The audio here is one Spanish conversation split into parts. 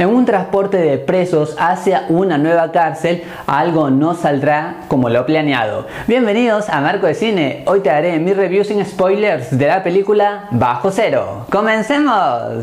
En un transporte de presos hacia una nueva cárcel, algo no saldrá como lo planeado. Bienvenidos a Marco de Cine. Hoy te haré mi review sin spoilers de la película Bajo Cero. ¡Comencemos!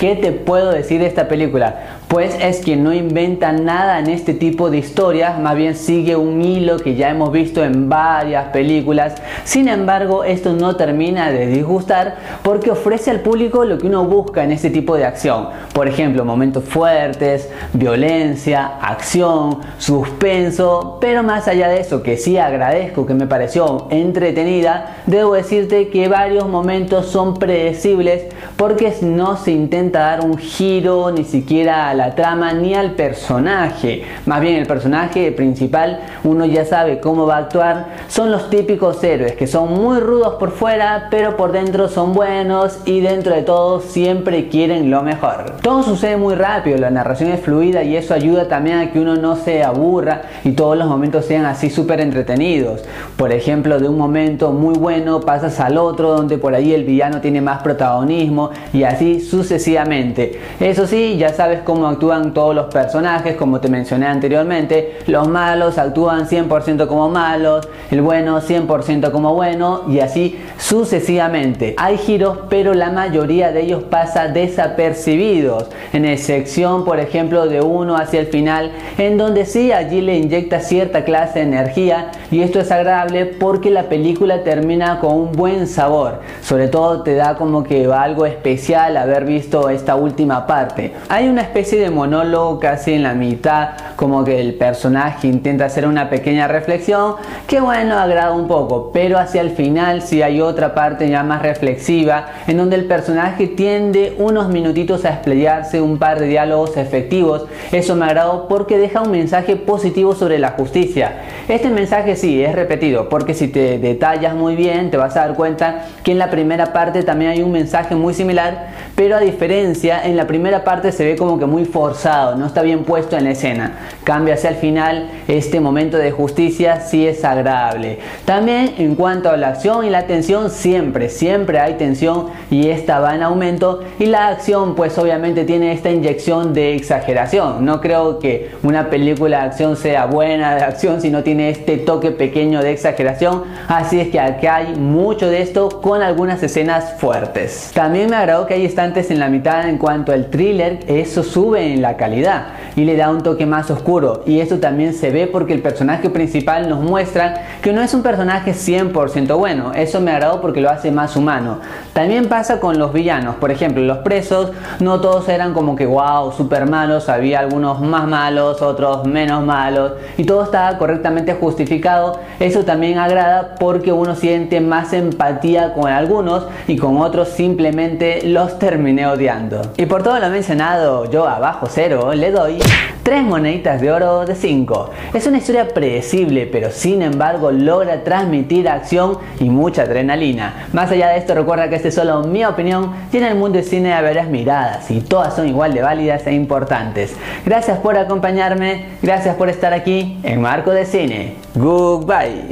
¿Qué te puedo decir de esta película? Pues es que no inventa nada en este tipo de historias, más bien sigue un hilo que ya hemos visto en varias películas. Sin embargo, esto no termina de disgustar porque ofrece al público lo que uno busca en este tipo de acción. Por ejemplo, momentos fuertes, violencia, acción, suspenso, pero más allá de eso, que sí agradezco que me pareció entretenida, debo decirte que varios momentos son predecibles porque no se intenta dar un giro ni siquiera a la trama ni al personaje. Más bien el personaje principal uno ya sabe cómo va a actuar. Son los típicos héroes que son muy rudos por fuera pero por dentro son buenos y dentro de todo siempre quieren lo mejor. Todo sucede muy rápido, la narración es fluida y eso ayuda también a que uno no se aburra y todos los momentos sean así súper entretenidos. Por ejemplo, de un momento muy bueno pasas al otro donde por ahí el villano tiene más protagonismo y así sucesivamente. Eso sí, ya sabes cómo actúan todos los personajes, como te mencioné anteriormente. Los malos actúan 100% como malos, el bueno 100% como bueno y así sucesivamente. Hay giros, pero la mayoría de ellos pasa desapercibidos, en excepción, por ejemplo, de uno hacia el final, en donde sí allí le inyecta cierta clase de energía y esto es agradable porque la película termina con un buen sabor. Sobre todo te da como que algo especial haber visto esta última parte. Hay una especie de monólogo casi en la mitad, como que el personaje intenta hacer una pequeña reflexión, que bueno, agrada un poco, pero hacia el final sí hay otra parte ya más reflexiva, en donde el personaje tiende unos minutitos a explayarse un par de diálogos efectivos. Eso me agradó porque deja un mensaje positivo sobre la justicia. Este mensaje sí es repetido, porque si te detallas muy bien, te vas a dar cuenta que en la primera parte también hay un mensaje muy similar, pero a diferencia, en la primera parte se ve como que muy forzado, no está bien puesto en la escena. Cambia hacia el final, este momento de justicia sí es agradable. También en cuanto a la acción y la tensión, siempre, siempre hay tensión y esta va en aumento. Y la acción, pues obviamente tiene esta inyección de exageración. No creo que una película de acción sea buena de acción si no tiene este toque pequeño de exageración. Así es que aquí hay mucho de esto con algunas escenas fuertes. También me agradó que hay instantes en la mitad en cuanto al thriller, eso sube en la calidad y le da un toque más oscuro. Y esto también se ve porque el personaje principal nos muestra que no es un personaje 100% bueno. Eso me agradó porque lo hace más humano. También pasa con los villanos. Por ejemplo, los presos no todos eran como que wow, super malos. Había algunos más malos, otros menos malos. Y todo estaba correctamente justificado. Eso también agrada porque uno siente más empatía con algunos y con otros simplemente los terminé odiando. Y por todo lo mencionado, yo abajo cero le doy 3 moneditas de oro de 5. Es una historia predecible, pero sin embargo logra transmitir acción y mucha adrenalina. Más allá de esto, recuerda que esta es solo mi opinión y en el mundo del cine varias miradas y todas son igual de válidas e importantes. Gracias por acompañarme, gracias por estar aquí en Marco de Cine. Goodbye.